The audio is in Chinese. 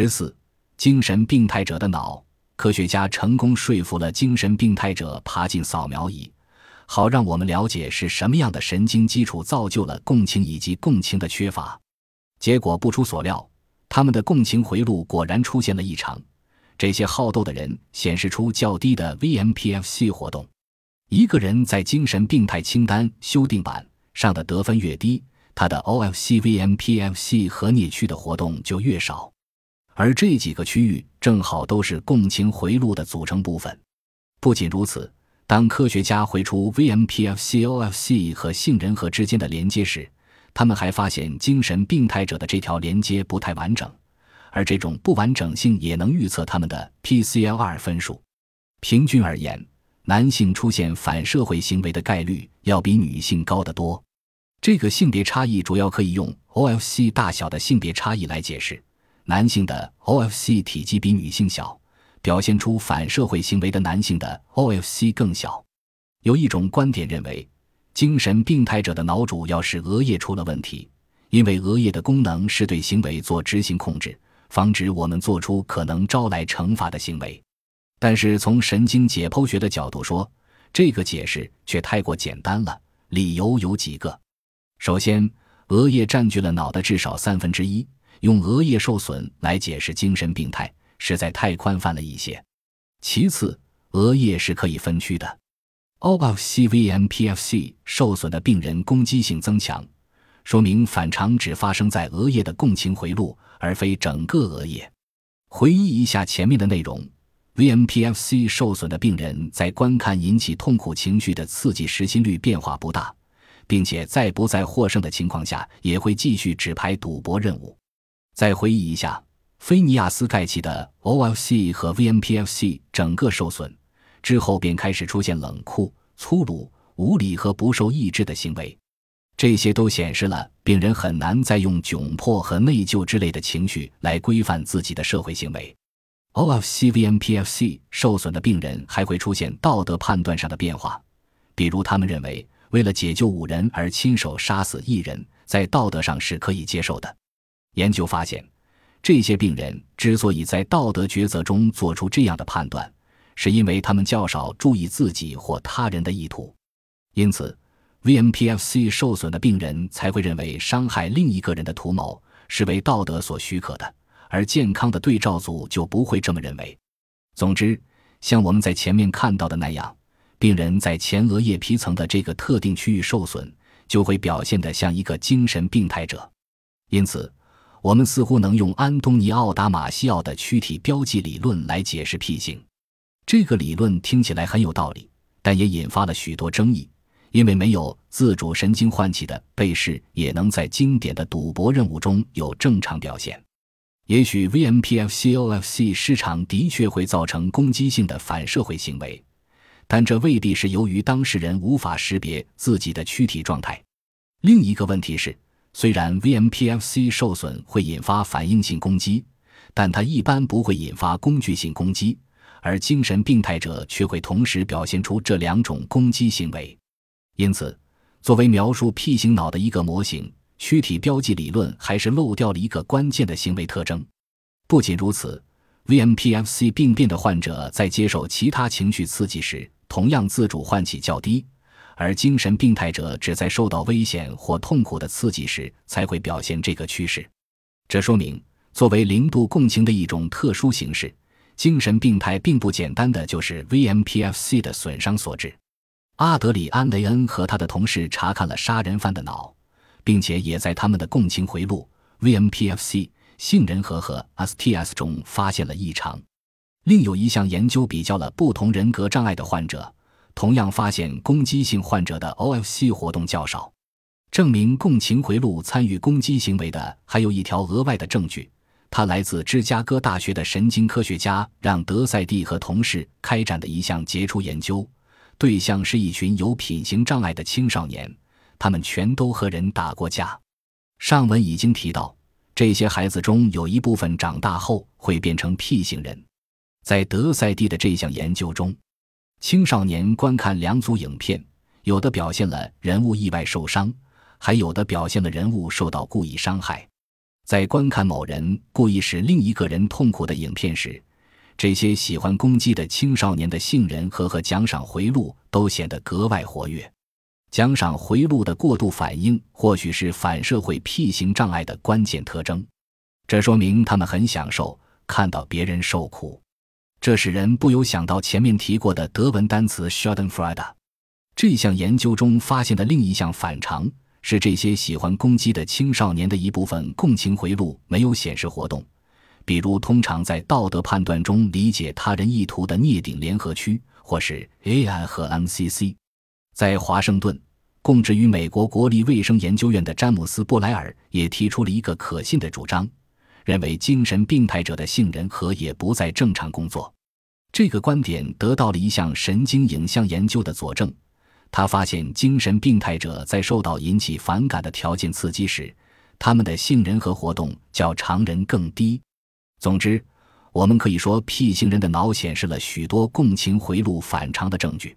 十四，精神病态者的脑。科学家成功说服了精神病态者爬进扫描仪，好让我们了解是什么样的神经基础造就了共情以及共情的缺乏。结果不出所料，他们的共情回路果然出现了异常。这些好斗的人显示出较低的 VMPFC 活动。一个人在精神病态清单修订版上的得分越低，他的 OFC VMPFC 和颞区的活动就越少。而这几个区域正好都是共情回路的组成部分。不仅如此，当科学家回出 VMPFC-OFC 和杏仁核之间的连接时，他们还发现精神病态者的这条连接不太完整，而这种不完整性也能预测他们的 PCLR 分数。平均而言，男性出现反社会行为的概率要比女性高得多。这个性别差异主要可以用 OFC 大小的性别差异来解释。男性的 OFC 体积比女性小，表现出反社会行为的男性的 OFC 更小。有一种观点认为，精神病态者的脑主要是额叶出了问题，因为额叶的功能是对行为做执行控制，防止我们做出可能招来惩罚的行为。但是从神经解剖学的角度说，这个解释却太过简单了。理由有几个：首先，额叶占据了脑的至少三分之一。用额叶受损来解释精神病态，实在太宽泛了一些。其次，额叶是可以分区的。OFCVMPFC 受损的病人攻击性增强，说明反常只发生在额叶的共情回路，而非整个额叶。回忆一下前面的内容，VMPFC 受损的病人在观看引起痛苦情绪的刺激时，心率变化不大，并且在不再获胜的情况下，也会继续指牌赌博任务。再回忆一下，菲尼亚斯盖奇的 OFC 和 VMPFC 整个受损之后，便开始出现冷酷、粗鲁、无理和不受抑制的行为。这些都显示了病人很难再用窘迫和内疚之类的情绪来规范自己的社会行为。OFC VMPFC 受损的病人还会出现道德判断上的变化，比如他们认为为了解救五人而亲手杀死一人，在道德上是可以接受的。研究发现，这些病人之所以在道德抉择中做出这样的判断，是因为他们较少注意自己或他人的意图。因此，VMPFC 受损的病人才会认为伤害另一个人的图谋是为道德所许可的，而健康的对照组就不会这么认为。总之，像我们在前面看到的那样，病人在前额叶皮层的这个特定区域受损，就会表现得像一个精神病态者。因此。我们似乎能用安东尼奥·达马西奥的躯体标记理论来解释 P 型。这个理论听起来很有道理，但也引发了许多争议，因为没有自主神经唤起的被试也能在经典的赌博任务中有正常表现。也许 VMPFC-OFC 失常的确会造成攻击性的反社会行为，但这未必是由于当事人无法识别自己的躯体状态。另一个问题是。虽然 VMPFC 受损会引发反应性攻击，但它一般不会引发工具性攻击，而精神病态者却会同时表现出这两种攻击行为。因此，作为描述 P 型脑的一个模型，躯体标记理论还是漏掉了一个关键的行为特征。不仅如此，VMPFC 病变的患者在接受其他情绪刺激时，同样自主唤起较低。而精神病态者只在受到危险或痛苦的刺激时才会表现这个趋势，这说明作为零度共情的一种特殊形式，精神病态并不简单的就是 VMPFC 的损伤所致。阿德里安·雷恩和他的同事查看了杀人犯的脑，并且也在他们的共情回路 VMPFC、杏仁核和 STS 中发现了异常。另有一项研究比较了不同人格障碍的患者。同样发现攻击性患者的 OFC 活动较少，证明共情回路参与攻击行为的还有一条额外的证据，它来自芝加哥大学的神经科学家让德赛蒂和同事开展的一项杰出研究，对象是一群有品行障碍的青少年，他们全都和人打过架。上文已经提到，这些孩子中有一部分长大后会变成 P 型人，在德赛蒂的这项研究中。青少年观看两组影片，有的表现了人物意外受伤，还有的表现了人物受到故意伤害。在观看某人故意使另一个人痛苦的影片时，这些喜欢攻击的青少年的杏仁核和奖赏回路都显得格外活跃。奖赏回路的过度反应或许是反社会 P 型障碍的关键特征，这说明他们很享受看到别人受苦。这使人不由想到前面提过的德文单词 Schadenfreude。这项研究中发现的另一项反常是，这些喜欢攻击的青少年的一部分共情回路没有显示活动，比如通常在道德判断中理解他人意图的颞顶联合区，或是 AI 和 MCC。在华盛顿供职于美国国立卫生研究院的詹姆斯·布莱尔也提出了一个可信的主张。认为精神病态者的杏仁核也不再正常工作，这个观点得到了一项神经影像研究的佐证。他发现精神病态者在受到引起反感的条件刺激时，他们的杏仁核活动较常人更低。总之，我们可以说，P 型人的脑显示了许多共情回路反常的证据。